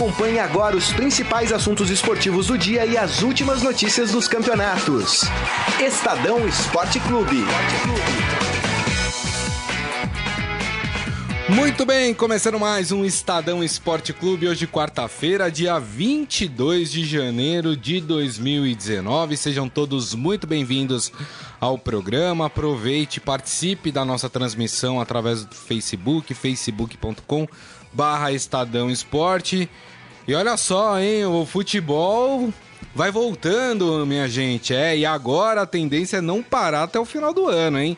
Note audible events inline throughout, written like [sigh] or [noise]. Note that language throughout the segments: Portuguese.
Acompanhe agora os principais assuntos esportivos do dia e as últimas notícias dos campeonatos. Estadão Esporte Clube. Muito bem, começando mais um Estadão Esporte Clube, hoje quarta-feira, dia 22 de janeiro de 2019. Sejam todos muito bem-vindos ao programa. Aproveite, participe da nossa transmissão através do Facebook, facebook.com barra Estadão Esporte. E olha só, hein, o futebol vai voltando, minha gente. É, e agora a tendência é não parar até o final do ano, hein?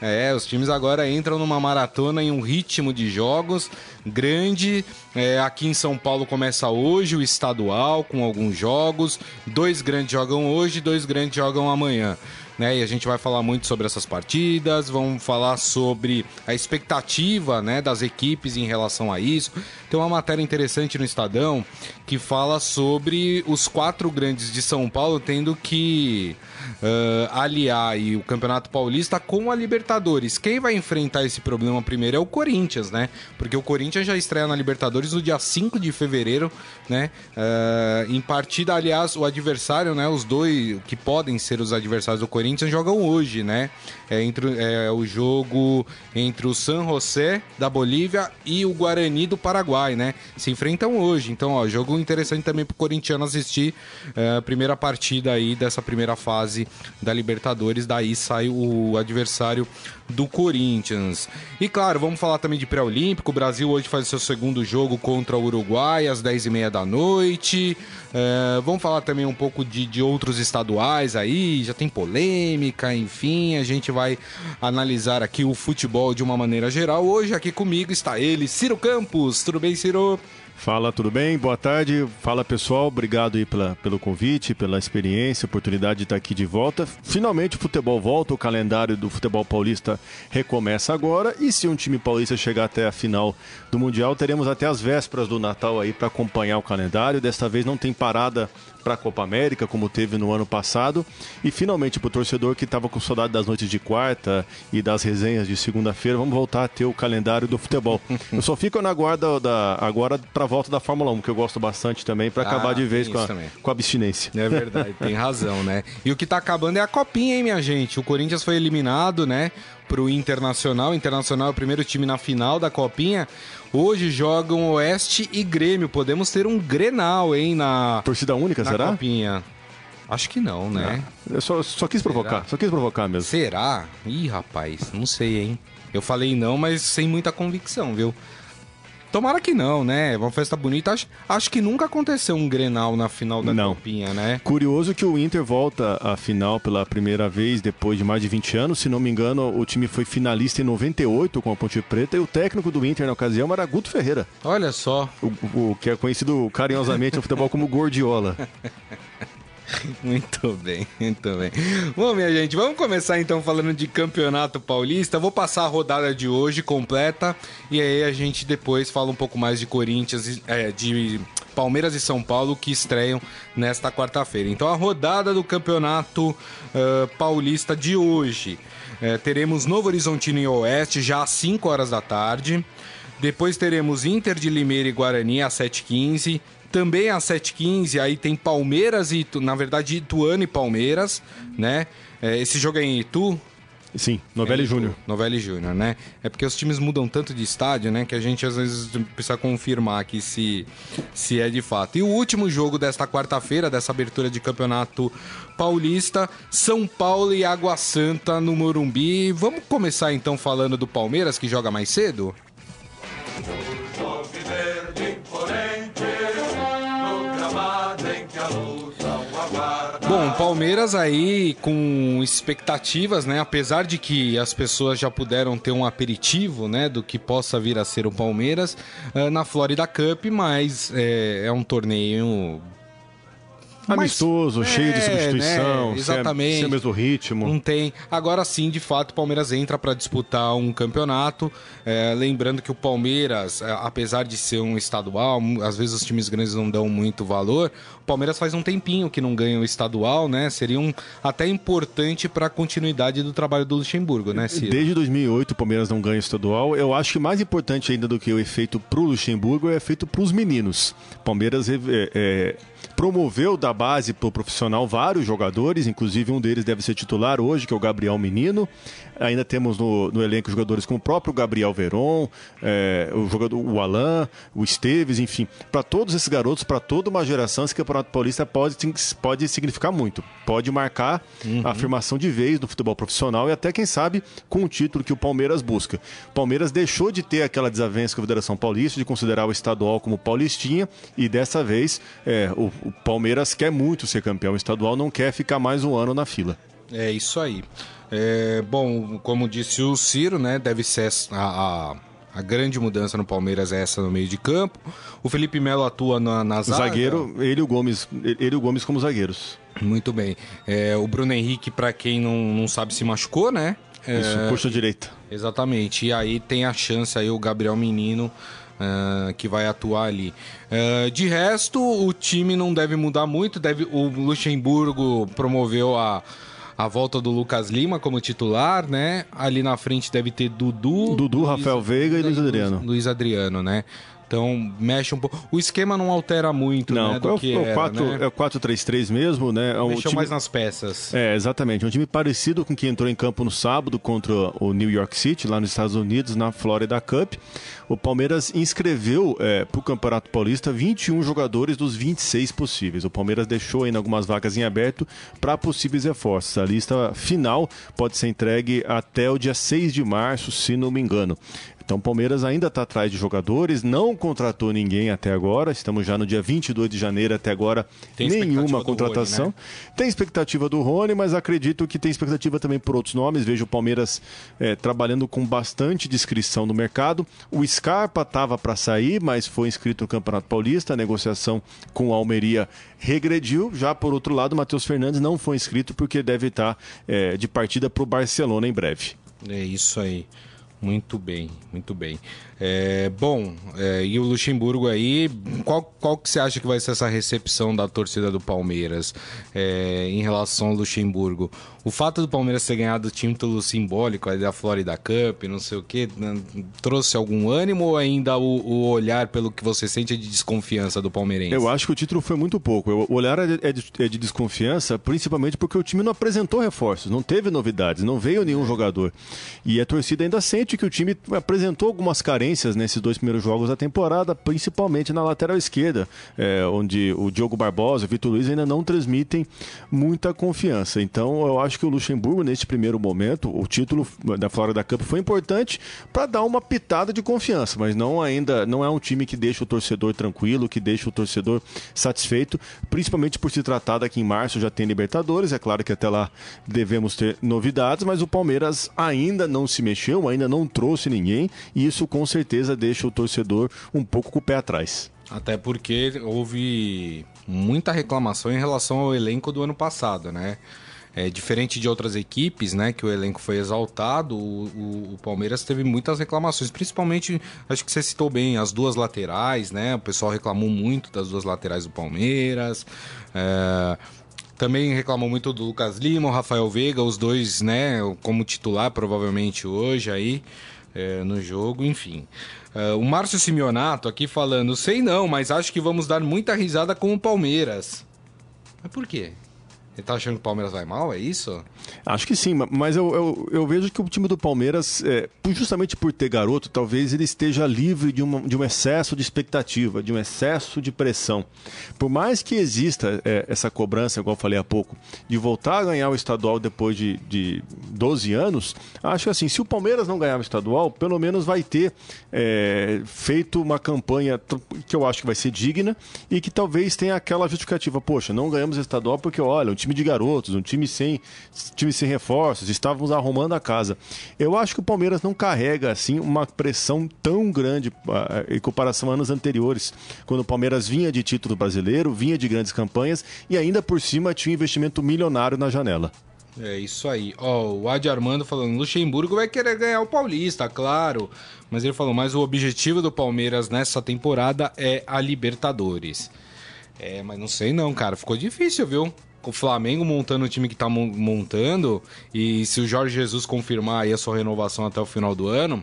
É, os times agora entram numa maratona em um ritmo de jogos grande. É, aqui em São Paulo começa hoje o estadual com alguns jogos. Dois grandes jogam hoje, dois grandes jogam amanhã né? E a gente vai falar muito sobre essas partidas, vamos falar sobre a expectativa, né, das equipes em relação a isso. Tem uma matéria interessante no Estadão que fala sobre os quatro grandes de São Paulo tendo que uh, aliar o Campeonato Paulista com a Libertadores. Quem vai enfrentar esse problema primeiro é o Corinthians, né? Porque o Corinthians já estreia na Libertadores no dia 5 de fevereiro, né? Uh, em partida, aliás, o adversário, né? Os dois que podem ser os adversários do Corinthians jogam hoje, né? É, entre, é o jogo entre o San José da Bolívia e o Guarani do Paraguai, né? Se enfrentam hoje. Então, ó, jogo interessante também pro corintiano assistir a uh, primeira partida aí dessa primeira fase da Libertadores, daí sai o adversário do Corinthians. E claro, vamos falar também de pré-olímpico. O Brasil hoje faz o seu segundo jogo contra o Uruguai às 10h30 da noite. É, vamos falar também um pouco de, de outros estaduais aí, já tem polêmica, enfim, a gente vai analisar aqui o futebol de uma maneira geral. Hoje aqui comigo está ele, Ciro Campos. Tudo bem, Ciro? Fala, tudo bem? Boa tarde. Fala pessoal, obrigado aí pela, pelo convite, pela experiência, oportunidade de estar aqui de volta. Finalmente o futebol volta, o calendário do futebol paulista recomeça agora. E se um time paulista chegar até a final do Mundial, teremos até as vésperas do Natal aí para acompanhar o calendário. Desta vez não tem parada para a Copa América, como teve no ano passado. E finalmente, para o torcedor que estava com saudade das noites de quarta e das resenhas de segunda-feira, vamos voltar a ter o calendário do futebol. [laughs] eu só fico na guarda da, agora para a volta da Fórmula 1, que eu gosto bastante também, para acabar ah, de vez com a, com a abstinência. É verdade, tem razão, né? E o que está acabando é a copinha, hein, minha gente? O Corinthians foi eliminado, né? Pro Internacional. O Internacional é o primeiro time na final da copinha. Hoje jogam Oeste e Grêmio. Podemos ter um Grenal, hein, na. Torcida única, na será? Copinha. Acho que não, né? É. Eu só, só quis Será? provocar, só quis provocar mesmo. Será? Ih, rapaz, não sei, hein? Eu falei não, mas sem muita convicção, viu? Tomara que não, né? Uma festa bonita. Acho, acho que nunca aconteceu um Grenal na final da não. Copinha, né? Curioso que o Inter volta à final pela primeira vez depois de mais de 20 anos. Se não me engano, o time foi finalista em 98 com a Ponte Preta e o técnico do Inter na ocasião era Guto Ferreira. Olha só. O, o que é conhecido carinhosamente no futebol como Gordiola. [laughs] [laughs] Muito bem, muito bem. Bom, minha gente, vamos começar então falando de Campeonato Paulista. Vou passar a rodada de hoje completa e aí a gente depois fala um pouco mais de Corinthians, é, de Palmeiras e São Paulo que estreiam nesta quarta-feira. Então a rodada do Campeonato uh, Paulista de hoje. Uh, teremos Novo Horizontino e Oeste já às 5 horas da tarde. Depois teremos Inter de Limeira e Guarani às 7h15. Também às 7h15, aí tem Palmeiras e, na verdade, Ituano e Palmeiras, né? É, esse jogo é em Itu, Sim, Novelli é, Júnior. Novelli Júnior, né? É porque os times mudam tanto de estádio, né? Que a gente às vezes precisa confirmar aqui se, se é de fato. E o último jogo desta quarta-feira, dessa abertura de campeonato paulista, São Paulo e Água Santa no Morumbi. Vamos começar então falando do Palmeiras, que joga mais cedo? Bom, Palmeiras aí com expectativas, né? Apesar de que as pessoas já puderam ter um aperitivo, né? Do que possa vir a ser o Palmeiras uh, na Florida Cup, mas é, é um torneio amistoso, Mas, cheio é, de substituição, né? exatamente. Sem, o mesmo ritmo. Não tem. Agora sim, de fato, o Palmeiras entra para disputar um campeonato. É, lembrando que o Palmeiras, é, apesar de ser um estadual, às vezes os times grandes não dão muito valor. O Palmeiras faz um tempinho que não ganha o estadual, né? Seria um, até importante para a continuidade do trabalho do Luxemburgo, né, Ciro? Desde 2008 o Palmeiras não ganha o estadual. Eu acho que mais importante ainda do que o efeito para o Luxemburgo é o efeito para os meninos. Palmeiras é, é, promoveu da base para o profissional vários jogadores, inclusive um deles deve ser titular hoje, que é o Gabriel Menino. Ainda temos no, no elenco jogadores como o próprio Gabriel Veron, é, o jogador o Alain, o Esteves, enfim. Para todos esses garotos, para toda uma geração, esse Campeonato Paulista pode, pode significar muito. Pode marcar uhum. a afirmação de vez no futebol profissional e até, quem sabe, com o título que o Palmeiras busca. O Palmeiras deixou de ter aquela desavença com a Federação Paulista, de considerar o estadual como paulistinha, e dessa vez é, o, o Palmeiras quer muito ser campeão estadual, não quer ficar mais um ano na fila. É isso aí. É, bom, como disse o Ciro, né, deve ser a, a, a, grande mudança no Palmeiras é essa no meio de campo. O Felipe Melo atua na, na zaga. Zagueiro, ele e o Gomes, ele e o Gomes como zagueiros. Muito bem. É, o Bruno Henrique, para quem não, não sabe, se machucou, né? É, Isso, puxa direita. Exatamente. E aí tem a chance aí o Gabriel Menino Uh, que vai atuar ali. Uh, de resto, o time não deve mudar muito. Deve, o Luxemburgo promoveu a, a volta do Lucas Lima como titular, né? Ali na frente deve ter Dudu. Dudu, Luiz, Rafael Veiga e Luiz Adriano. Luiz, Luiz Adriano, né? Então mexe um pouco. O esquema não altera muito, não, né? Do é, que é, 4, né? é o 4-3-3 mesmo, né? É um Mexeu time... mais nas peças. É, exatamente. Um time parecido com o que entrou em campo no sábado contra o New York City, lá nos Estados Unidos, na Florida Cup. O Palmeiras inscreveu é, para o Campeonato Paulista 21 jogadores dos 26 possíveis. O Palmeiras deixou ainda algumas vagas em aberto para possíveis reforços. A lista final pode ser entregue até o dia 6 de março, se não me engano. Então o Palmeiras ainda está atrás de jogadores, não contratou ninguém até agora. Estamos já no dia 22 de janeiro, até agora tem nenhuma contratação. Rony, né? Tem expectativa do Rony, mas acredito que tem expectativa também por outros nomes. Vejo o Palmeiras é, trabalhando com bastante discrição no mercado. O Scarpa estava para sair, mas foi inscrito no Campeonato Paulista. A negociação com o Almeria regrediu. Já por outro lado, o Matheus Fernandes não foi inscrito porque deve estar é, de partida para o Barcelona em breve. É isso aí. Muito bem, muito bem. É, bom, é, e o Luxemburgo aí, qual, qual que você acha que vai ser essa recepção da torcida do Palmeiras é, em relação ao Luxemburgo? O fato do Palmeiras ter ganhado o título simbólico aí da Florida Cup, não sei o que, né, trouxe algum ânimo ou ainda o, o, olhar pelo que você sente é de desconfiança do palmeirense? Eu acho que o título foi muito pouco. O olhar é é de, é de desconfiança, principalmente porque o time não apresentou reforços, não teve novidades, não veio nenhum jogador. E a torcida ainda sente que o time apresentou algumas carências nesses dois primeiros jogos da temporada, principalmente na lateral esquerda, é, onde o Diogo Barbosa e o Vitor Luiz ainda não transmitem muita confiança. Então eu acho que o Luxemburgo, neste primeiro momento, o título da Florida Cup foi importante para dar uma pitada de confiança, mas não ainda não é um time que deixa o torcedor tranquilo, que deixa o torcedor satisfeito, principalmente por se tratar daqui em março já tem Libertadores, é claro que até lá devemos ter novidades, mas o Palmeiras ainda não se mexeu, ainda não trouxe ninguém, e isso com certeza deixa o torcedor um pouco com o pé atrás. Até porque houve muita reclamação em relação ao elenco do ano passado, né? É, diferente de outras equipes, né, que o elenco foi exaltado, o, o, o, Palmeiras teve muitas reclamações, principalmente, acho que você citou bem, as duas laterais, né, o pessoal reclamou muito das duas laterais do Palmeiras, é, também reclamou muito do Lucas Lima, o Rafael Veiga, os dois, né, como titular provavelmente hoje aí, é, no jogo, enfim. Uh, o Márcio Simeonato aqui falando, sei não, mas acho que vamos dar muita risada com o Palmeiras. Mas por quê? Ele tá achando que o Palmeiras vai mal, é isso? Acho que sim, mas eu, eu, eu vejo que o time do Palmeiras, é, justamente por ter garoto, talvez ele esteja livre de, uma, de um excesso de expectativa, de um excesso de pressão. Por mais que exista é, essa cobrança, igual eu falei há pouco, de voltar a ganhar o estadual depois de, de 12 anos, acho que assim, se o Palmeiras não ganhar o estadual, pelo menos vai ter é, feito uma campanha que eu acho que vai ser digna e que talvez tenha aquela justificativa, poxa, não ganhamos o estadual porque, olha, o time de garotos, um time sem, time sem reforços, estávamos arrumando a casa. Eu acho que o Palmeiras não carrega assim uma pressão tão grande uh, em comparação a anos anteriores, quando o Palmeiras vinha de título brasileiro, vinha de grandes campanhas e ainda por cima tinha um investimento milionário na janela. É isso aí. Ó, oh, o Adi Armando falando, Luxemburgo vai querer ganhar o Paulista, claro. Mas ele falou, mas o objetivo do Palmeiras nessa temporada é a Libertadores. É, mas não sei não, cara. Ficou difícil, viu? O Flamengo montando o time que tá montando. E se o Jorge Jesus confirmar aí a sua renovação até o final do ano,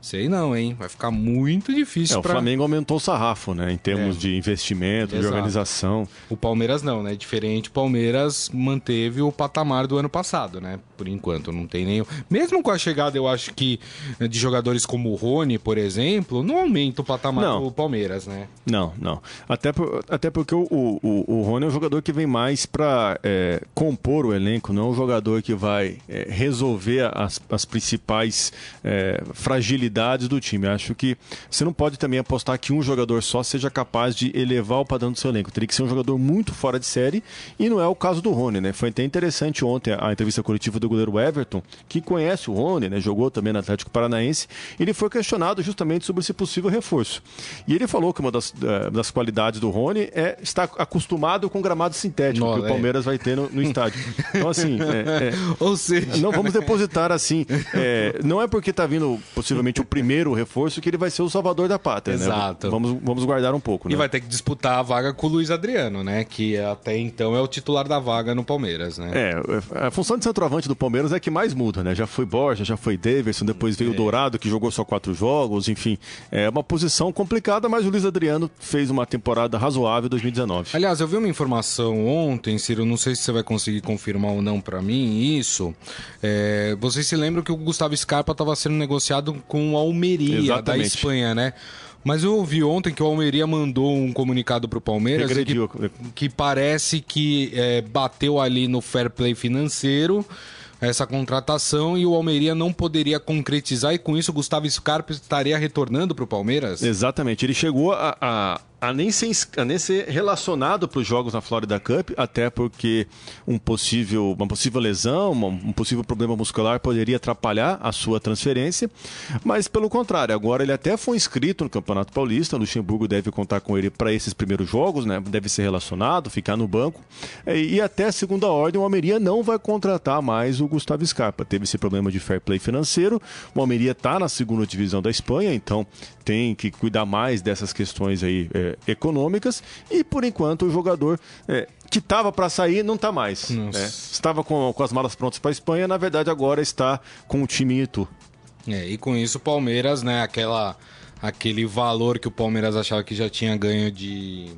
Sei não, hein? Vai ficar muito difícil. É, pra... O Flamengo aumentou o sarrafo, né? Em termos é. de investimento, Exato. de organização. O Palmeiras não, né? Diferente, o Palmeiras manteve o patamar do ano passado, né? Por enquanto, não tem nenhum. Mesmo com a chegada, eu acho que de jogadores como o Rony, por exemplo, não aumenta o patamar não. do Palmeiras, né? Não, não. Até, por, até porque o, o, o Rony é um jogador que vem mais para é, compor o elenco, não é um jogador que vai é, resolver as, as principais é, fragilidades habilidades do time. Acho que você não pode também apostar que um jogador só seja capaz de elevar o padrão do seu elenco. Teria que ser um jogador muito fora de série e não é o caso do Rony, né? Foi até interessante ontem a entrevista coletiva do goleiro Everton, que conhece o Rony, né? Jogou também no Atlético Paranaense. Ele foi questionado justamente sobre esse possível reforço. E ele falou que uma das, uh, das qualidades do Rony é estar acostumado com gramado sintético Nossa, que o é. Palmeiras é. vai ter no, no estádio. Então, assim, [laughs] é, é, ou seja, não vamos depositar assim. É, não é porque está vindo possivelmente o primeiro reforço que ele vai ser o salvador da pátria, né? Exato. Né? Vamos, vamos guardar um pouco, né? E vai ter que disputar a vaga com o Luiz Adriano, né? Que até então é o titular da vaga no Palmeiras, né? É, a função de centroavante do Palmeiras é que mais muda, né? Já foi Borja, já foi Davidson, depois veio o é. Dourado, que jogou só quatro jogos, enfim. É uma posição complicada, mas o Luiz Adriano fez uma temporada razoável em 2019. Aliás, eu vi uma informação ontem, Ciro, não sei se você vai conseguir confirmar ou não para mim isso. É, vocês se lembram que o Gustavo Scarpa estava sendo negociado com o Almeria Exatamente. da Espanha, né? Mas eu ouvi ontem que o Almeria mandou um comunicado para o Palmeiras que, que, parece que é, bateu ali no fair play financeiro essa contratação e o Almeria não poderia concretizar e com isso o Gustavo Scarpa estaria retornando para o Palmeiras? Exatamente. Ele chegou a, a, a nem ser, a nem ser relacionado para os jogos na Florida Cup, até porque um possível, uma possível lesão, um possível problema muscular poderia atrapalhar a sua transferência. Mas, pelo contrário, agora ele até foi inscrito no Campeonato Paulista. O Luxemburgo deve contar com ele para esses primeiros jogos, né? deve ser relacionado, ficar no banco. E até a segunda ordem, o Almeria não vai contratar mais o Gustavo Scarpa. Teve esse problema de fair play financeiro. O Almeria está na segunda divisão da Espanha, então tem que cuidar mais dessas questões aí. É, econômicas e por enquanto o jogador é, que estava para sair não está mais. Né? Estava com, com as malas prontas para a Espanha, na verdade agora está com o time em Itu. É, e com isso o Palmeiras, né, aquela, aquele valor que o Palmeiras achava que já tinha ganho de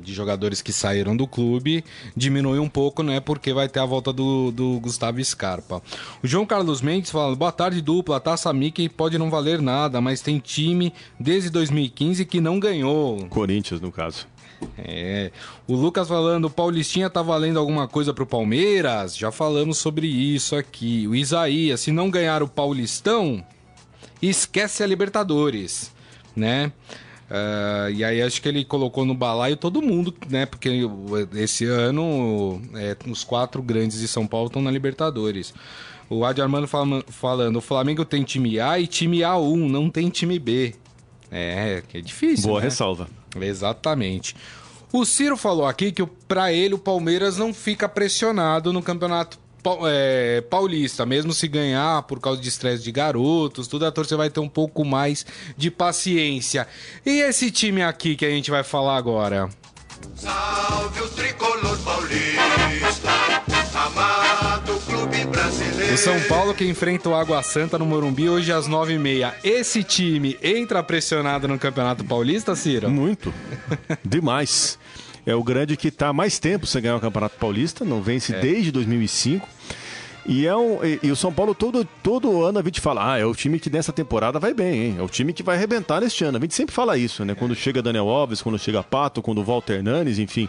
de jogadores que saíram do clube diminui um pouco, né? Porque vai ter a volta do, do Gustavo Scarpa. O João Carlos Mendes fala: boa tarde, dupla. A taça Mickey pode não valer nada, mas tem time desde 2015 que não ganhou. Corinthians, no caso. É. O Lucas falando, o Paulistinha tá valendo alguma coisa pro Palmeiras? Já falamos sobre isso aqui. O Isaías, se não ganhar o Paulistão, esquece a Libertadores, né? Uh, e aí acho que ele colocou no balaio todo mundo, né? Porque esse ano é, os quatro grandes de São Paulo estão na Libertadores. O Adi Armando fala, falando, o Flamengo tem time A e time A1, não tem time B. É, que é difícil. Boa né? ressalva. Exatamente. O Ciro falou aqui que para ele o Palmeiras não fica pressionado no campeonato é, paulista, mesmo se ganhar por causa de estresse de garotos, tudo a torcida vai ter um pouco mais de paciência. E esse time aqui que a gente vai falar agora? Salve o tricolor paulista, amado clube brasileiro. O São Paulo que enfrenta o Água Santa no Morumbi hoje às nove e meia. Esse time entra pressionado no Campeonato Paulista, Ciro? Muito. [laughs] Demais é o grande que está mais tempo sem ganhar o Campeonato Paulista, não vence é. desde 2005. E, é um, e, e, o São Paulo todo, todo ano a gente fala, ah, é o time que nessa temporada vai bem, hein? É o time que vai arrebentar neste ano. A gente sempre fala isso, né? Quando chega Daniel Alves, quando chega Pato, quando volta Hernanes, enfim.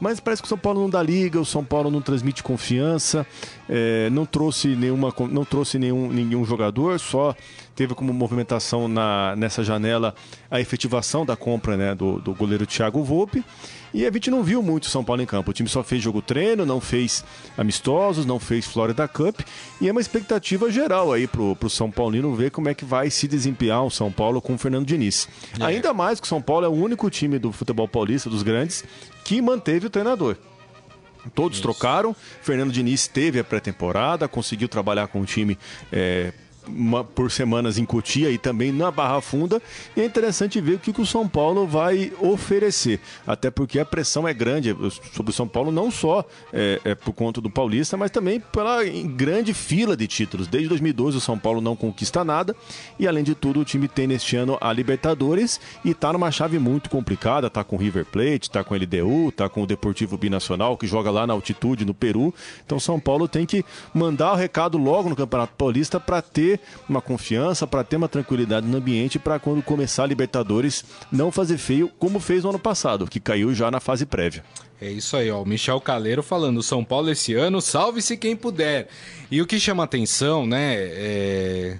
Mas parece que o São Paulo não dá liga, o São Paulo não transmite confiança, é, não trouxe nenhuma, não trouxe nenhum, nenhum jogador, só teve como movimentação na, nessa janela a efetivação da compra né, do, do goleiro Thiago Volpe. E a gente não viu muito o São Paulo em campo. O time só fez jogo treino, não fez amistosos, não fez Florida Cup. E é uma expectativa geral aí pro, pro São Paulino ver como é que vai se desempenhar o São Paulo com o Fernando Diniz. É. Ainda mais que o São Paulo é o único time do futebol paulista, dos grandes, que manteve o treinador. Todos Isso. trocaram. Fernando Diniz teve a pré-temporada, conseguiu trabalhar com o time é, por semanas em Cotia e também na Barra Funda. E é interessante ver o que, que o São Paulo vai oferecer. Até porque a pressão é grande sobre o São Paulo, não só é, é por conta do Paulista, mas também pela grande fila de títulos. Desde 2012 o São Paulo não conquista nada. E além de tudo, o time tem neste ano a Libertadores e está numa chave muito complicada. Está com o River Plate, está com o LDU, está com o Deportivo Binacional, que joga lá na altitude, no Peru. Então São Paulo tem que mandar o recado logo no Campeonato Paulista para ter uma confiança, para ter uma tranquilidade no ambiente, para quando começar a Libertadores não fazer feio, como fez no ano passado, que caiu já na fase prévia. É isso aí, ó. O Michel Caleiro falando: São Paulo esse ano, salve-se quem puder. E o que chama atenção, né? É...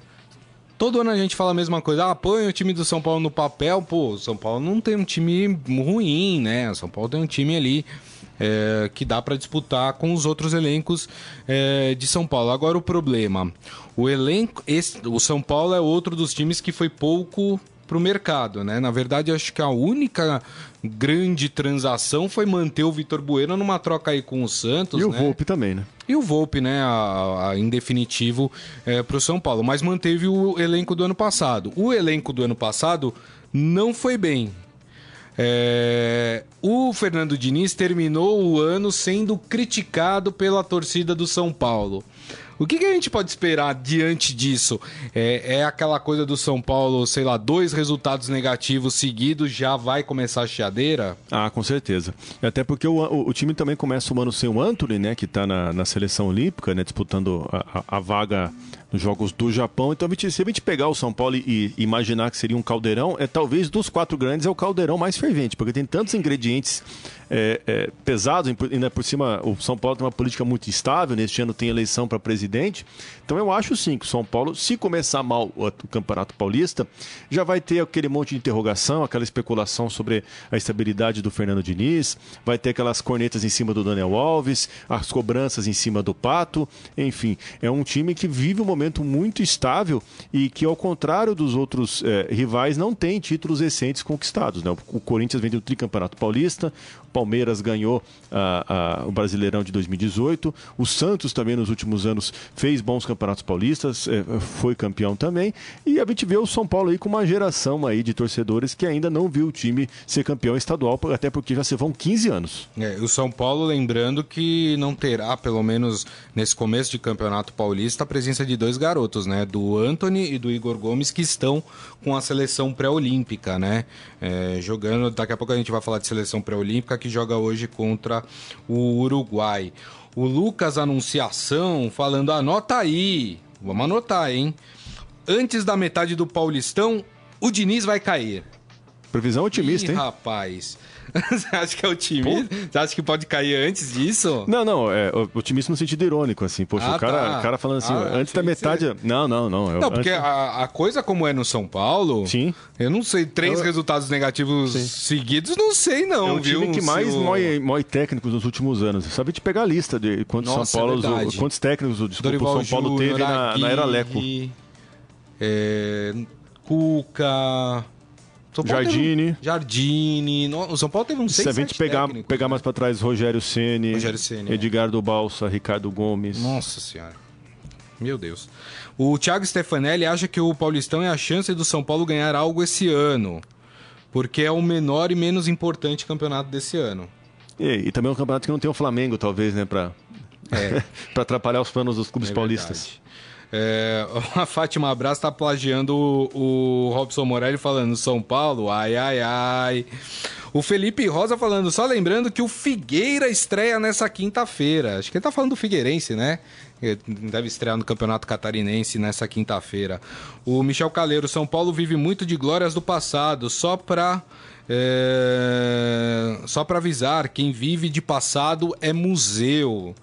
Todo ano a gente fala a mesma coisa. Ah, põe o time do São Paulo no papel. Pô, São Paulo não tem um time ruim, né? O São Paulo tem um time ali é, que dá para disputar com os outros elencos é, de São Paulo. Agora o problema, o elenco, esse, o São Paulo é outro dos times que foi pouco para o mercado, né? Na verdade, acho que a única grande transação foi manter o Vitor Bueno numa troca aí com o Santos. E o né? Volpe também, né? E o Volpe, né, a, a, em definitivo, é, para o São Paulo. Mas manteve o elenco do ano passado. O elenco do ano passado não foi bem. É... O Fernando Diniz terminou o ano sendo criticado pela torcida do São Paulo. O que, que, a gente pode esperar diante disso? É, é, aquela coisa do São Paulo, sei lá, dois resultados negativos seguidos já vai começar a chiadeira? Ah, com certeza. Até porque o, o, o time também começa o ano sem o Anthony, né? Que está na, na, seleção olímpica, né? Disputando a, a, a vaga Jogos do Japão. Então, se a gente pegar o São Paulo e imaginar que seria um caldeirão, é talvez dos quatro grandes é o caldeirão mais fervente, porque tem tantos ingredientes é, é, pesados, ainda por cima o São Paulo tem uma política muito instável, neste ano tem eleição para presidente. Então eu acho sim que o São Paulo, se começar mal o, o Campeonato Paulista, já vai ter aquele monte de interrogação, aquela especulação sobre a estabilidade do Fernando Diniz, vai ter aquelas cornetas em cima do Daniel Alves, as cobranças em cima do Pato, enfim, é um time que vive um momento muito estável e que, ao contrário dos outros é, rivais, não tem títulos recentes conquistados. Né? O Corinthians vem do tricampeonato paulista, Palmeiras ganhou uh, uh, o Brasileirão de 2018. O Santos também nos últimos anos fez bons campeonatos paulistas, eh, foi campeão também. E a gente vê o São Paulo aí com uma geração aí de torcedores que ainda não viu o time ser campeão estadual, até porque já se vão 15 anos. É, o São Paulo lembrando que não terá, pelo menos nesse começo de campeonato paulista, a presença de dois garotos, né? Do Anthony e do Igor Gomes, que estão com a seleção pré-olímpica, né? É, jogando, daqui a pouco a gente vai falar de seleção pré-olímpica, que joga hoje contra o Uruguai. O Lucas Anunciação falando: anota aí. Vamos anotar, hein? Antes da metade do Paulistão, o Diniz vai cair. Previsão otimista, Ih, hein? Rapaz. [laughs] Você acha que é otimista? Você acha que pode cair antes disso? Não, não, é otimista no sentido irônico, assim. Poxa, ah, o, cara, tá. cara falando assim, ah, antes da metade. Você... Não, não, não. Eu... Não, porque antes... a, a, coisa como é no São Paulo. Sim. Eu não sei, três eu... resultados negativos Sim. seguidos, não sei, não. É o viu? time que mais o... mói, mói técnicos nos últimos anos. Sabe de pegar a lista de quantos Nossa, São Paulo. É quantos técnicos o São Paulo Júnior, teve na, na era Leco. É, Cuca. Jardine. Um... Jardine. O São Paulo teve um 6 Se a gente pegar, pegar mais para trás, Rogério Ceni, Rogério Ceni, Edgar é. do Balsa, Ricardo Gomes. Nossa Senhora. Meu Deus. O Thiago Stefanelli acha que o Paulistão é a chance do São Paulo ganhar algo esse ano. Porque é o menor e menos importante campeonato desse ano. E, e também é um campeonato que não tem o Flamengo, talvez, né? Para é. [laughs] atrapalhar os planos dos clubes é paulistas. Verdade. É, [laughs] a Fátima Abraço tá plagiando o, o Robson Morelli falando São Paulo, ai, ai, ai. O Felipe Rosa falando, só lembrando que o Figueira estreia nessa quinta-feira. Acho que ele tá falando do Figueirense, né? Deve estrear no Campeonato Catarinense nessa quinta-feira. O Michel Caleiro, São Paulo vive muito de glórias do passado, só para é... Só para avisar, quem vive de passado é museu.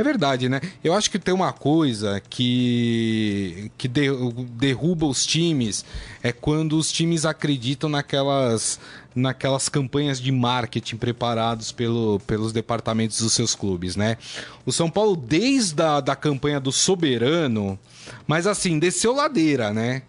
É verdade, né? Eu acho que tem uma coisa que, que derruba os times é quando os times acreditam naquelas, naquelas campanhas de marketing preparados pelo, pelos departamentos dos seus clubes, né? O São Paulo, desde a da campanha do Soberano, mas assim, desceu ladeira, né?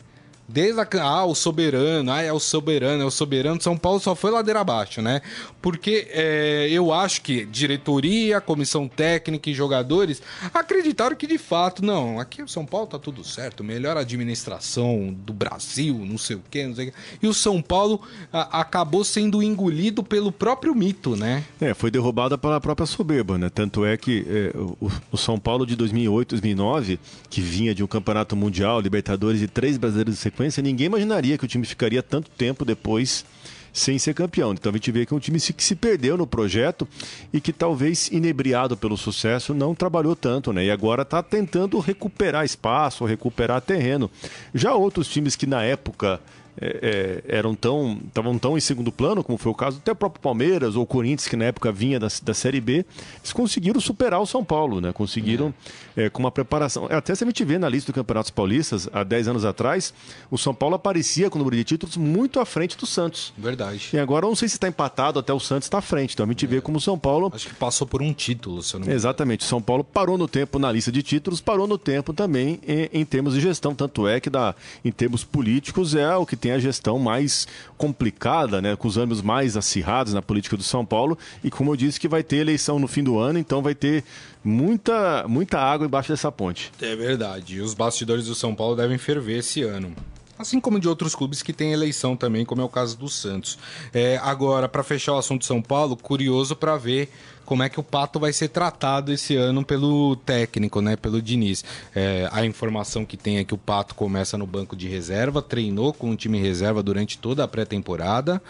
Desde a, ah, o soberano, ah, é o soberano, é o soberano. São Paulo só foi ladeira abaixo, né? Porque é, eu acho que diretoria, comissão técnica e jogadores acreditaram que de fato, não, aqui o São Paulo tá tudo certo, melhor administração do Brasil, não sei o quê, não sei o quê. E o São Paulo a, acabou sendo engolido pelo próprio mito, né? É, foi derrubada pela própria soberba, né? Tanto é que é, o, o São Paulo de 2008, 2009, que vinha de um campeonato mundial, Libertadores e três brasileiros de sequência, sequência, ninguém imaginaria que o time ficaria tanto tempo depois sem ser campeão. Então a gente vê que é um time que se perdeu no projeto e que talvez inebriado pelo sucesso não trabalhou tanto, né? E agora está tentando recuperar espaço, recuperar terreno. Já outros times que na época é, é, eram tão estavam tão em segundo plano, como foi o caso até o próprio Palmeiras ou Corinthians, que na época vinha da, da Série B, eles conseguiram superar o São Paulo, né? Conseguiram é. com uma preparação. Até se a gente vê na lista do Campeonatos Paulistas, há 10 anos atrás, o São Paulo aparecia com o número de títulos muito à frente do Santos. Verdade. E agora eu não sei se está empatado, até o Santos está à frente. Então a gente vê como o São Paulo. Acho que passou por um título, se eu não me Exatamente. O São Paulo parou no tempo na lista de títulos, parou no tempo também em, em termos de gestão. Tanto é que dá, em termos políticos é o que tem a gestão mais complicada, né, com os ânimos mais acirrados na política do São Paulo. E como eu disse, que vai ter eleição no fim do ano, então vai ter muita, muita água embaixo dessa ponte. É verdade. E os bastidores do São Paulo devem ferver esse ano. Assim como de outros clubes que têm eleição também, como é o caso do Santos. É, agora, para fechar o assunto de São Paulo, curioso para ver como é que o Pato vai ser tratado esse ano pelo técnico, né? Pelo Diniz. É, a informação que tem é que o Pato começa no banco de reserva, treinou com o time reserva durante toda a pré-temporada.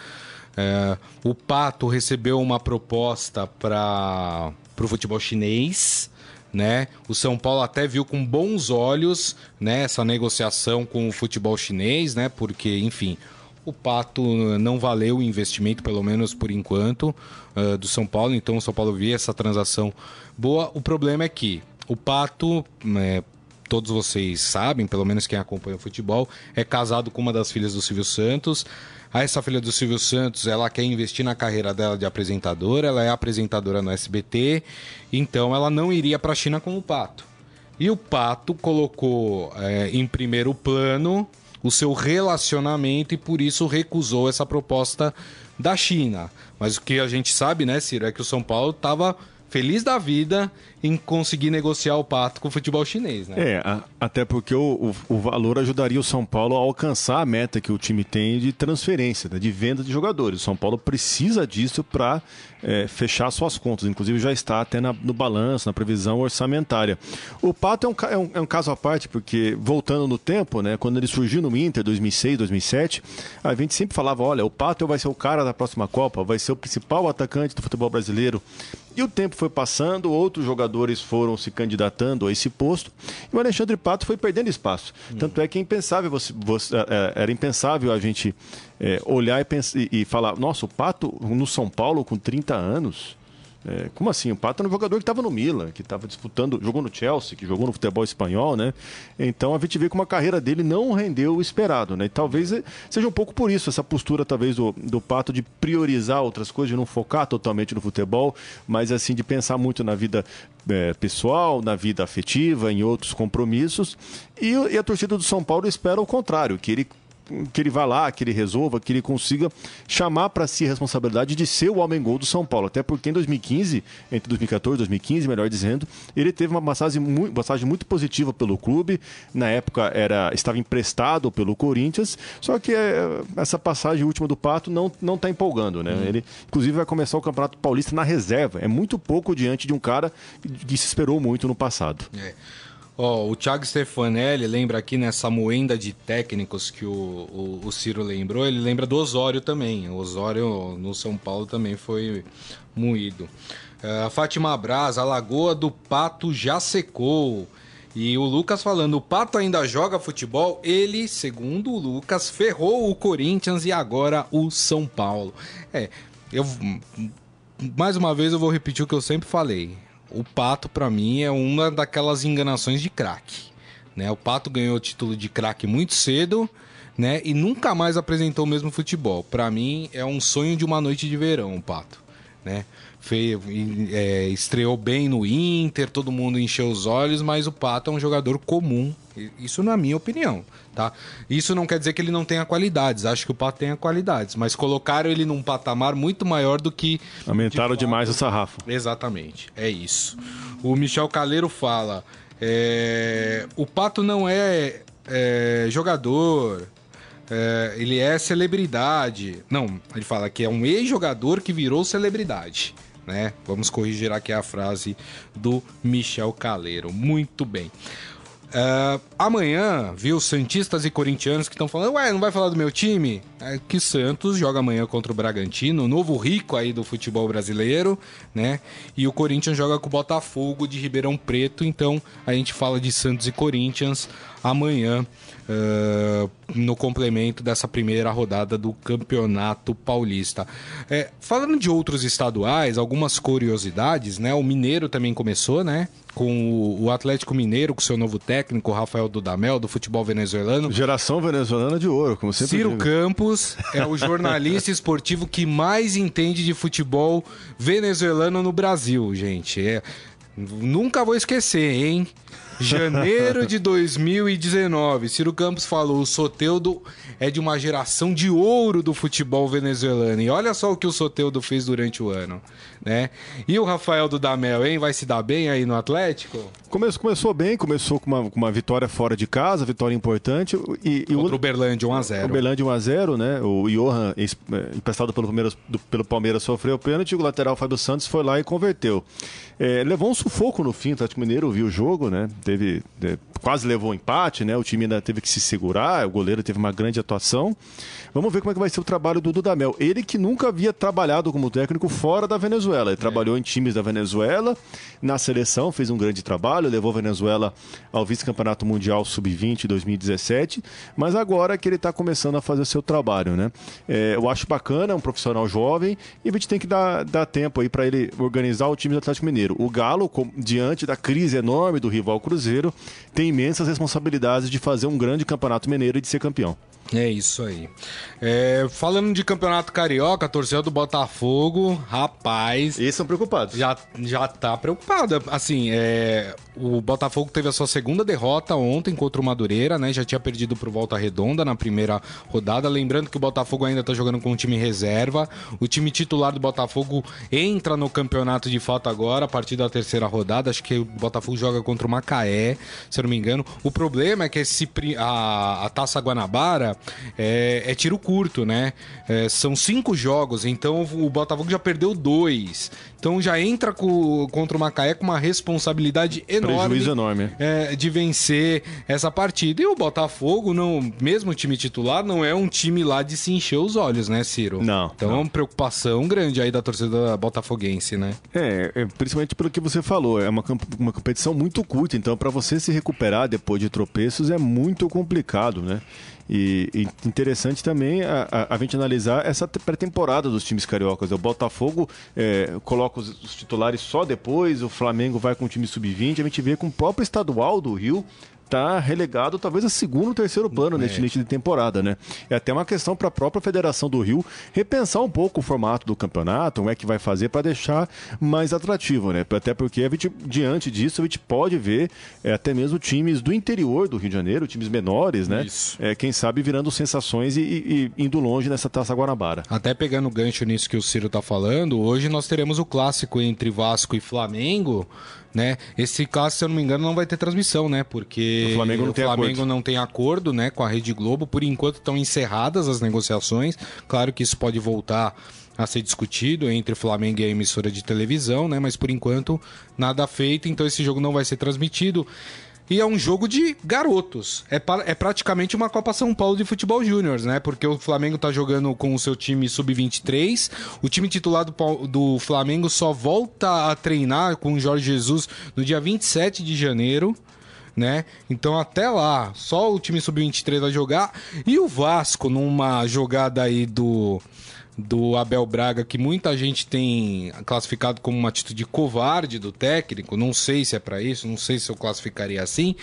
É, o Pato recebeu uma proposta para o futebol chinês. Né? O São Paulo até viu com bons olhos né, essa negociação com o futebol chinês, né? Porque, enfim, o Pato não valeu o investimento, pelo menos por enquanto, uh, do São Paulo. Então o São Paulo via essa transação boa. O problema é que o Pato, é, todos vocês sabem, pelo menos quem acompanha o futebol, é casado com uma das filhas do Silvio Santos. A essa filha do Silvio Santos, ela quer investir na carreira dela de apresentadora, ela é apresentadora no SBT, então ela não iria para a China com o Pato. E o Pato colocou é, em primeiro plano o seu relacionamento e por isso recusou essa proposta da China. Mas o que a gente sabe, né, Ciro, é que o São Paulo estava feliz da vida em conseguir negociar o pato com o futebol chinês, né? É, a, até porque o, o, o, valor ajudaria o São Paulo a alcançar a meta que o time tem de transferência, né, de venda de jogadores. O São Paulo precisa disso para é, fechar suas contas. Inclusive já está até na, no balanço, na previsão orçamentária. O Pato é um, é, um, é um, caso à parte, porque voltando no tempo, né, quando ele surgiu no Inter, 2006, 2007, a gente sempre falava, olha, o Pato vai ser o cara da próxima Copa, vai ser o principal atacante do futebol brasileiro. E o tempo foi passando, outros jogadores foram se candidatando a esse posto, e o Alexandre Pato foi perdendo espaço. Hum. Tanto é que é impensável você, você é, é, era impensável a gente é, olhar e, pensar, e, e falar, nossa, o Pato no São Paulo com 30 anos é, como assim? O Pato era um jogador que estava no Milan, que estava disputando, jogou no Chelsea, que jogou no futebol espanhol, né? Então a gente vê como a carreira dele não rendeu o esperado, né? E talvez seja um pouco por isso, essa postura talvez do, do Pato de priorizar outras coisas, de não focar totalmente no futebol, mas assim de pensar muito na vida é, pessoal, na vida afetiva, em outros compromissos. E, e a torcida do São Paulo espera o contrário, que ele que ele vá lá, que ele resolva, que ele consiga chamar para si a responsabilidade de ser o homem-gol do São Paulo. Até porque em 2015, entre 2014 e 2015, melhor dizendo, ele teve uma passagem muito, passagem muito positiva pelo clube. Na época era estava emprestado pelo Corinthians, só que é, essa passagem última do Pato não não está empolgando, né? Hum. Ele inclusive vai começar o Campeonato Paulista na reserva. É muito pouco diante de um cara que se esperou muito no passado. É. Oh, o Thiago Stefanelli lembra aqui nessa moenda de técnicos que o, o, o, Ciro lembrou, ele lembra do Osório também. O Osório no São Paulo também foi moído. Uh, Fátima Braz, a Lagoa do Pato já secou. E o Lucas falando, o Pato ainda joga futebol. Ele, segundo o Lucas, ferrou o Corinthians e agora o São Paulo. É, eu mais uma vez eu vou repetir o que eu sempre falei. O Pato para mim é uma daquelas enganações de craque, né? O Pato ganhou o título de craque muito cedo, né? E nunca mais apresentou o mesmo futebol. Para mim é um sonho de uma noite de verão, o Pato, né? Fez, é, estreou bem no Inter, todo mundo encheu os olhos, mas o Pato é um jogador comum. Isso na minha opinião, tá? Isso não quer dizer que ele não tenha qualidades. Acho que o Pato tem qualidades, mas colocaram ele num patamar muito maior do que. Aumentaram de demais o sarrafo. Exatamente, é isso. O Michel Caleiro fala: é, o Pato não é, é jogador, é, ele é celebridade. Não, ele fala que é um ex-jogador que virou celebridade né? Vamos corrigir aqui a frase do Michel Caleiro. Muito bem. Uh, amanhã, viu, Santistas e Corintianos que estão falando, ué, não vai falar do meu time? É que Santos joga amanhã contra o Bragantino, novo rico aí do futebol brasileiro, né? E o Corinthians joga com o Botafogo de Ribeirão Preto, então a gente fala de Santos e Corinthians amanhã uh, no complemento dessa primeira rodada do Campeonato Paulista. É, falando de outros estaduais, algumas curiosidades, né? O Mineiro também começou, né? Com o Atlético Mineiro, com seu novo técnico, Rafael Dudamel, do futebol venezuelano. Geração venezuelana de ouro, como sempre Ciro digo. Campos é o [laughs] jornalista esportivo que mais entende de futebol venezuelano no Brasil, gente. É, nunca vou esquecer, hein? Janeiro de 2019, Ciro Campos falou: o Soteudo é de uma geração de ouro do futebol venezuelano. E olha só o que o Soteudo fez durante o ano, né? E o Rafael do Damel, hein? Vai se dar bem aí no Atlético? Começou, começou bem, começou com uma, com uma vitória fora de casa, vitória importante. E, e Contra o Berlândia 1x0. O Berlândia 1x0, né? O Johan, é, emprestado pelo Palmeiras, do, pelo Palmeiras, sofreu o pênalti. O lateral Fábio Santos foi lá e converteu. É, levou um sufoco no fim, o Atlético Mineiro viu o jogo, né? Teve, é, quase levou um empate, né? O time ainda teve que se segurar, o goleiro teve uma grande atuação. Vamos ver como é que vai ser o trabalho do Dudamel. Ele que nunca havia trabalhado como técnico fora da Venezuela. Ele é. trabalhou em times da Venezuela, na seleção, fez um grande trabalho, levou a Venezuela ao vice-campeonato mundial sub-20 2017, mas agora que ele está começando a fazer o seu trabalho, né? É, eu acho bacana, é um profissional jovem e a gente tem que dar, dar tempo aí para ele organizar o time do Atlético Mineiro. O Galo, com, diante da crise enorme do rival Cruzeiro, tem imensas responsabilidades de fazer um grande campeonato mineiro e de ser campeão. É isso aí. É, falando de campeonato carioca, a torcida do Botafogo, rapaz. Eles são preocupados. Já, já tá preocupada. Assim, é, o Botafogo teve a sua segunda derrota ontem contra o Madureira, né? Já tinha perdido pro Volta Redonda na primeira rodada. Lembrando que o Botafogo ainda tá jogando com um time reserva. O time titular do Botafogo entra no campeonato de fato agora, a partir da terceira rodada. Acho que o Botafogo joga contra o Macaé, se eu não me engano. O problema é que esse, a, a Taça Guanabara é, é tiro curto, né? É, são cinco jogos, então o Botafogo já perdeu dois. Então já entra com, contra o Macaé com uma responsabilidade enorme, Prejuízo enorme. É, de vencer essa partida. E o Botafogo, não, mesmo time titular, não é um time lá de se encher os olhos, né, Ciro? Não. Então não. é uma preocupação grande aí da torcida botafoguense, né? É, é principalmente pelo que você falou, é uma, uma competição muito curta, então para você se recuperar depois de tropeços é muito complicado, né? E, e interessante também a, a, a, gente analisar essa pré-temporada dos times cariocas. O Botafogo é, coloca os, os, titulares só depois, o Flamengo vai com o time sub-20. A gente vê com o próprio estadual do Rio está relegado talvez a segundo ou terceiro plano é. neste início de temporada, né? É até uma questão para a própria Federação do Rio repensar um pouco o formato do campeonato, como é que vai fazer para deixar mais atrativo, né? Até porque a gente, diante disso a gente pode ver é, até mesmo times do interior do Rio de Janeiro, times menores, né? Isso. É, quem sabe virando sensações e, e, e indo longe nessa Taça Guanabara. Até pegando o gancho nisso que o Ciro está falando, hoje nós teremos o clássico entre Vasco e Flamengo né? Esse caso, se eu não me engano, não vai ter transmissão, né? Porque o Flamengo não, o tem, Flamengo acordo. não tem acordo, né, com a Rede Globo. Por enquanto estão encerradas as negociações. Claro que isso pode voltar a ser discutido entre Flamengo e a emissora de televisão, né? Mas por enquanto nada feito, então esse jogo não vai ser transmitido. E é um jogo de garotos. É, é praticamente uma Copa São Paulo de futebol júnior, né? Porque o Flamengo tá jogando com o seu time sub-23. O time titular do, do Flamengo só volta a treinar com o Jorge Jesus no dia 27 de janeiro. né? Então até lá, só o time sub-23 vai jogar e o Vasco numa jogada aí do do Abel Braga, que muita gente tem classificado como uma atitude covarde do técnico, não sei se é para isso, não sei se eu classificaria assim.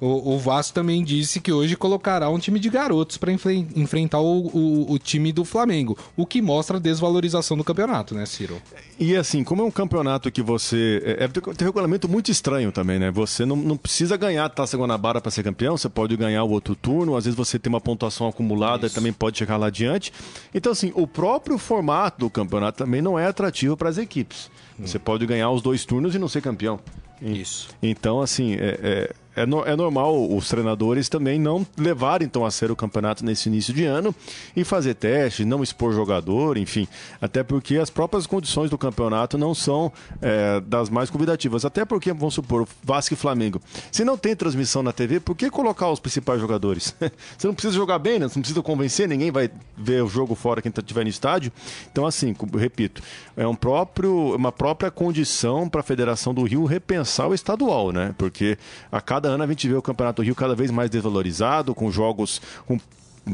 O, o, Vasco também disse que hoje colocará um time de garotos para enfre enfrentar o, o, o, time do Flamengo, o que mostra a desvalorização do campeonato, né, Ciro? E assim, como é um campeonato que você. É, é tem um regulamento muito estranho também, né? Você não, não precisa ganhar a Taça Guanabara para ser campeão, você pode ganhar o outro turno, às vezes você tem uma pontuação acumulada e também pode chegar lá adiante. Então, assim, o próprio formato do campeonato também não é atrativo para as equipes. Você pode ganhar os dois turnos e não ser campeão. Isso. Então, assim, é, é é, no, é normal os treinadores também não levarem então a sério o campeonato nesse início de ano e fazer teste, não expor jogador, enfim. Até porque as próprias condições do campeonato não são é, das mais convidativas. Até porque, vamos supor, Vasco e Flamengo. Se não tem transmissão na TV, por que colocar os principais jogadores? [laughs] Você não precisa jogar bem, né? Você não precisa convencer, ninguém vai ver o jogo fora quem estiver tá, no estádio. Então, assim, repito, é um próprio, uma própria condição para a Federação do Rio repensar o estadual, né? Porque a cada cada ano a gente vê o Campeonato Rio cada vez mais desvalorizado, com jogos com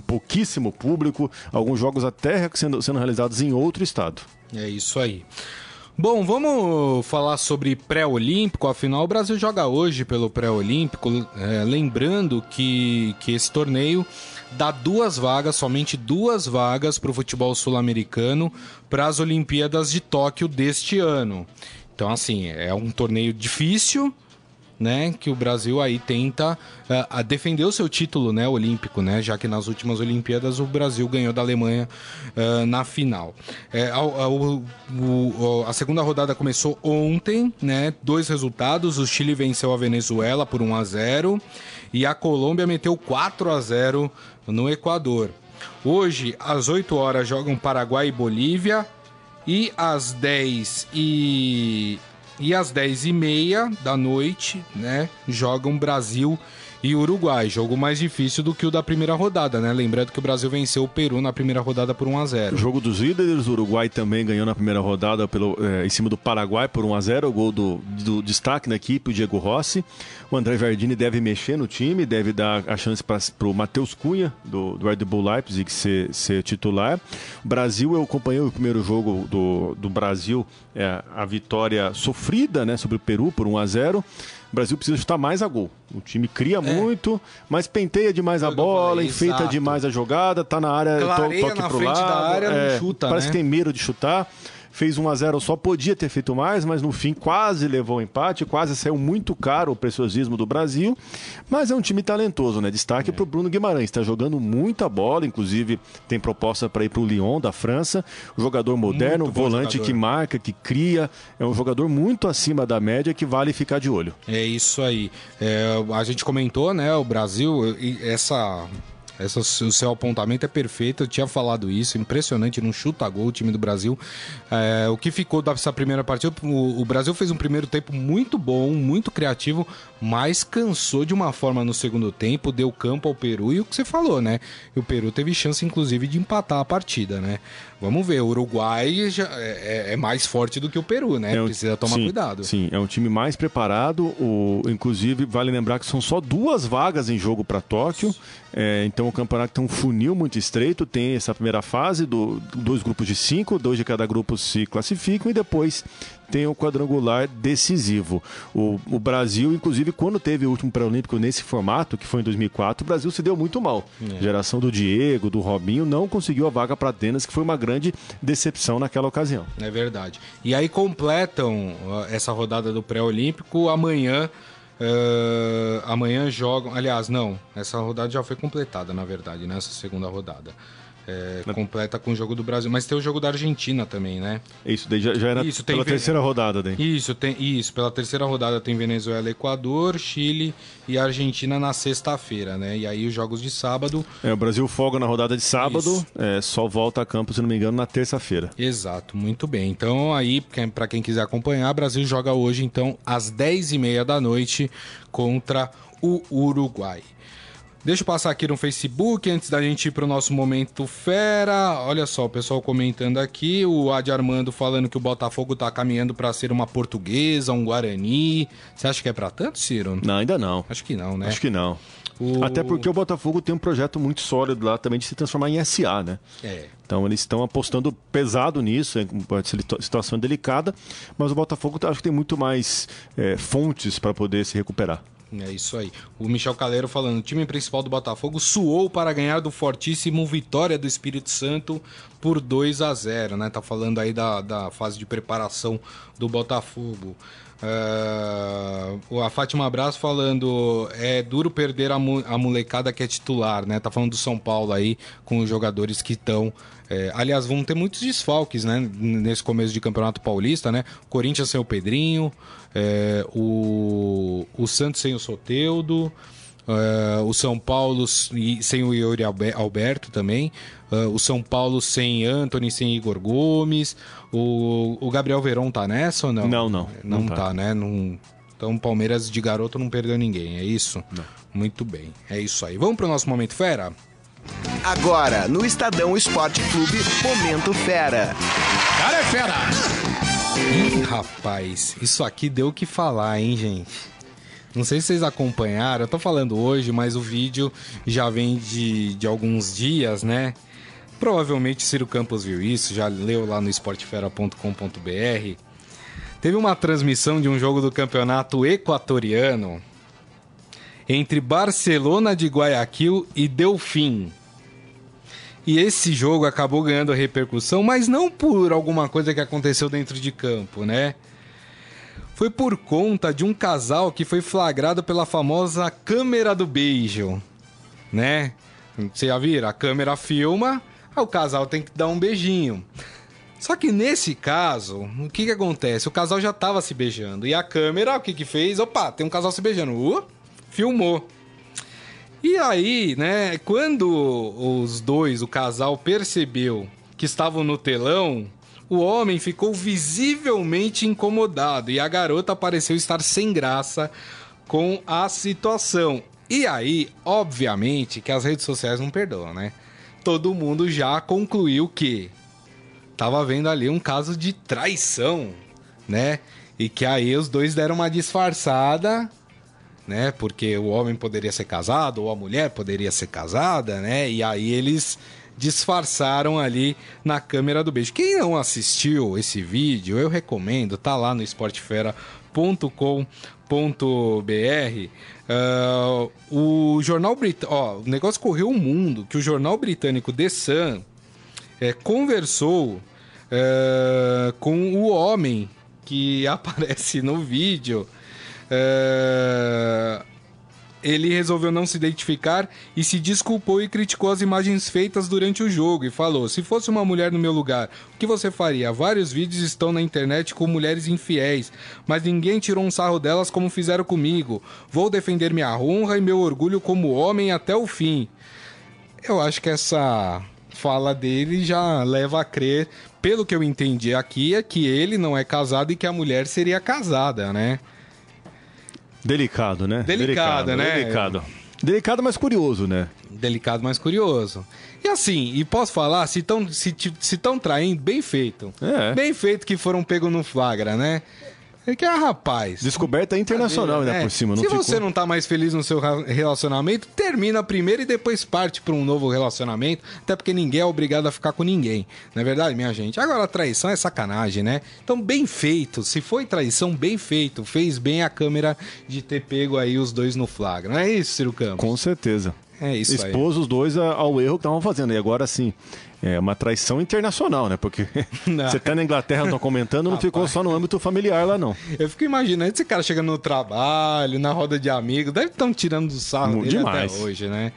pouquíssimo público, alguns jogos até sendo, sendo realizados em outro estado. É isso aí. Bom, vamos falar sobre pré-olímpico. Afinal, o Brasil joga hoje pelo pré-olímpico. É, lembrando que, que esse torneio dá duas vagas, somente duas vagas para o futebol sul-americano para as Olimpíadas de Tóquio deste ano. Então, assim, é um torneio difícil né, que o Brasil aí tenta uh, defender o seu título, né, olímpico, né, já que nas últimas Olimpíadas o Brasil ganhou da Alemanha uh, na final. É, a, a, a, segunda rodada começou ontem, né, dois resultados, o Chile venceu a Venezuela por 1 a 0 e a Colômbia meteu 4 a 0 no Equador. Hoje, às 8 horas, jogam Paraguai e Bolívia. E às 10 e e às 10h30 da noite, né, jogam Brasil e Uruguai. Jogo mais difícil do que o da primeira rodada, né? Lembrando que o Brasil venceu o Peru na primeira rodada por 1 a 0 Jogo dos líderes, o Uruguai também ganhou na primeira rodada pelo, é, em cima do Paraguai por 1 a 0 o gol do, do destaque na equipe, o Diego Rossi. O André Jardini deve mexer no time, deve dar a chance para o Matheus Cunha, do, do Red Bull Leipzig, ser, ser titular. O Brasil, eu acompanhei o primeiro jogo do, do Brasil, é, a vitória sofrida né, sobre o Peru por 1 a 0 o Brasil precisa chutar mais a gol. O time cria é. muito, mas penteia demais a bola, falei, enfeita exato. demais a jogada, tá na área, to, toque pro lado. Área, é, chuta, parece né? que tem medo de chutar fez 1 a 0 só, podia ter feito mais, mas no fim quase levou o empate, quase saiu muito caro o preciosismo do Brasil. Mas é um time talentoso, né? Destaque é. para o Bruno Guimarães, está jogando muita bola, inclusive tem proposta para ir para o Lyon da França. Um jogador moderno, muito volante jogador. que marca, que cria, é um jogador muito acima da média que vale ficar de olho. É isso aí. É, a gente comentou, né? O Brasil, essa essa, o seu apontamento é perfeito, eu tinha falado isso, impressionante, não chuta gol o time do Brasil. É, o que ficou dessa primeira partida, o, o, Brasil fez um primeiro tempo muito bom, muito criativo, mas cansou de uma forma no segundo tempo, deu campo ao Peru e o que você falou, né? E o Peru teve chance, inclusive, de empatar a partida, né? Vamos ver, o Uruguai já é, é, é mais forte do que o Peru, né? É um, Precisa tomar sim, cuidado. Sim, é um time mais preparado. O, inclusive, vale lembrar que são só duas vagas em jogo para Tóquio. É, então o campeonato tem um funil muito estreito. Tem essa primeira fase, do, dois grupos de cinco, dois de cada grupo se classificam e depois tem o quadrangular decisivo. O, o Brasil, inclusive, quando teve o último pré-olímpico nesse formato, que foi em 2004, o Brasil se deu muito mal. É. Geração do Diego, do Robinho, não conseguiu a vaga para Atenas, que foi uma grande decepção naquela ocasião. É verdade. E aí completam essa rodada do pré-olímpico amanhã. Uh, amanhã jogam. Aliás, não. Essa rodada já foi completada, na verdade, nessa segunda rodada. É, completa com o jogo do Brasil. Mas tem o jogo da Argentina também, né? Isso, daí já, já era isso, pela terceira rodada. Daí. Isso, tem, isso, pela terceira rodada tem Venezuela, Equador, Chile e Argentina na sexta-feira, né? E aí os jogos de sábado. É, o Brasil folga na rodada de sábado, é, só volta a campo, se não me engano, na terça-feira. Exato, muito bem. Então aí, para quem quiser acompanhar, o Brasil joga hoje, então, às 10h30 da noite contra o Uruguai. Deixa eu passar aqui no Facebook antes da gente ir pro nosso momento fera. Olha só, o pessoal comentando aqui, o Adi Armando falando que o Botafogo tá caminhando para ser uma portuguesa, um Guarani. Você acha que é para tanto, Ciro? Não, ainda não. Acho que não, né? Acho que não. O... Até porque o Botafogo tem um projeto muito sólido lá também de se transformar em SA, né? É. Então eles estão apostando pesado nisso, é uma situação delicada, mas o Botafogo acho que tem muito mais é, fontes para poder se recuperar. É isso aí. O Michel Caleiro falando: o time principal do Botafogo suou para ganhar do fortíssimo Vitória do Espírito Santo por 2 a 0 né? Tá falando aí da, da fase de preparação do Botafogo. Uh, a Fátima Abraço falando: é duro perder a, mu a molecada que é titular, né? Tá falando do São Paulo aí, com os jogadores que estão. É, aliás, vão ter muitos desfalques, né? Nesse começo de campeonato paulista, né? Corinthians sem o Pedrinho, é, o, o Santos sem o Soteudo, é, o São Paulo sem o Yuri Alberto também, é, o São Paulo sem Anthony, sem Igor Gomes, o, o Gabriel Veron tá nessa ou não? Não, não. Não, não tá. tá, né? Não... Então, Palmeiras de garoto não perdeu ninguém, é isso? Não. Muito bem, é isso aí. Vamos pro nosso Momento Fera? Agora, no Estadão Esporte Clube, Momento Fera. Cara é fera! Ih, rapaz, isso aqui deu o que falar, hein, gente? Não sei se vocês acompanharam, eu tô falando hoje, mas o vídeo já vem de, de alguns dias, né? Provavelmente Ciro Campos viu isso, já leu lá no esportefera.com.br. Teve uma transmissão de um jogo do campeonato equatoriano entre Barcelona de Guayaquil e Delfim. E esse jogo acabou ganhando repercussão, mas não por alguma coisa que aconteceu dentro de campo, né? Foi por conta de um casal que foi flagrado pela famosa câmera do beijo, né? Você já viram? A câmera filma, o casal tem que dar um beijinho. Só que nesse caso, o que que acontece? O casal já tava se beijando e a câmera, o que que fez? Opa, tem um casal se beijando. Uh, filmou. E aí, né, quando os dois, o casal, percebeu que estavam no telão, o homem ficou visivelmente incomodado e a garota pareceu estar sem graça com a situação. E aí, obviamente, que as redes sociais não perdoam, né? Todo mundo já concluiu que tava vendo ali um caso de traição, né? E que aí os dois deram uma disfarçada né? Porque o homem poderia ser casado ou a mulher poderia ser casada, né? E aí eles disfarçaram ali na câmera do beijo. Quem não assistiu esse vídeo, eu recomendo, tá lá no esportefera.com.br. Uh, o jornal britânico, ó, o negócio correu o mundo que o jornal britânico The Sun é, conversou uh, com o homem que [laughs] aparece no vídeo é... Ele resolveu não se identificar e se desculpou e criticou as imagens feitas durante o jogo e falou: Se fosse uma mulher no meu lugar, o que você faria? Vários vídeos estão na internet com mulheres infiéis, mas ninguém tirou um sarro delas como fizeram comigo. Vou defender minha honra e meu orgulho como homem até o fim. Eu acho que essa fala dele já leva a crer, pelo que eu entendi aqui, é que ele não é casado e que a mulher seria casada, né? Delicado, né? Delicado, Delicado né? Delicado. Delicado, mas curioso, né? Delicado, mas curioso. E assim, e posso falar, se estão se, se tão traindo, bem feito. É. Bem feito que foram pegos no flagra, né? É que, ah, rapaz. Descoberta internacional, né, por cima. Se ficou... você não tá mais feliz no seu relacionamento, termina primeiro e depois parte para um novo relacionamento. Até porque ninguém é obrigado a ficar com ninguém. Não é verdade, minha gente? Agora, traição é sacanagem, né? Então, bem feito. Se foi traição, bem feito. Fez bem a câmera de ter pego aí os dois no flagra. Não é isso, Ciro Campos? Com certeza. É isso Expôs aí. os dois ao erro que estavam fazendo. E agora sim, é uma traição internacional, né? Porque [laughs] [laughs] você tá na Inglaterra, não comentando, não ficou só no âmbito familiar lá, não. Eu fico imaginando esse cara chegando no trabalho, na roda de amigos, deve estar tirando do sarro dele Demais. até hoje, né?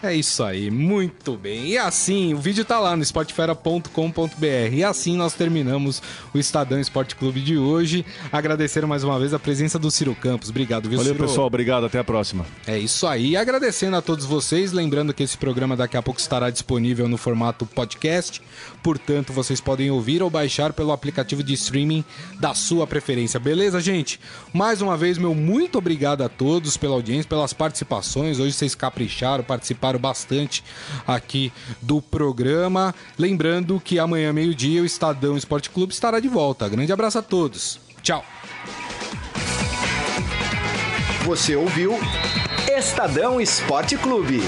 É isso aí, muito bem. E assim, o vídeo tá lá no esportefera.com.br. E assim nós terminamos o Estadão Esporte Clube de hoje. Agradecer mais uma vez a presença do Ciro Campos. Obrigado, viu, Valeu, Ciro? pessoal. Obrigado. Até a próxima. É isso aí. Agradecendo a todos vocês. Lembrando que esse programa daqui a pouco estará disponível no formato podcast. Portanto, vocês podem ouvir ou baixar pelo aplicativo de streaming da sua preferência. Beleza, gente? Mais uma vez, meu muito obrigado a todos pela audiência, pelas participações. Hoje vocês capricharam, participaram bastante aqui do programa. Lembrando que amanhã, meio-dia, o Estadão Esporte Clube estará de volta. Grande abraço a todos. Tchau. Você ouviu Estadão Esporte Clube.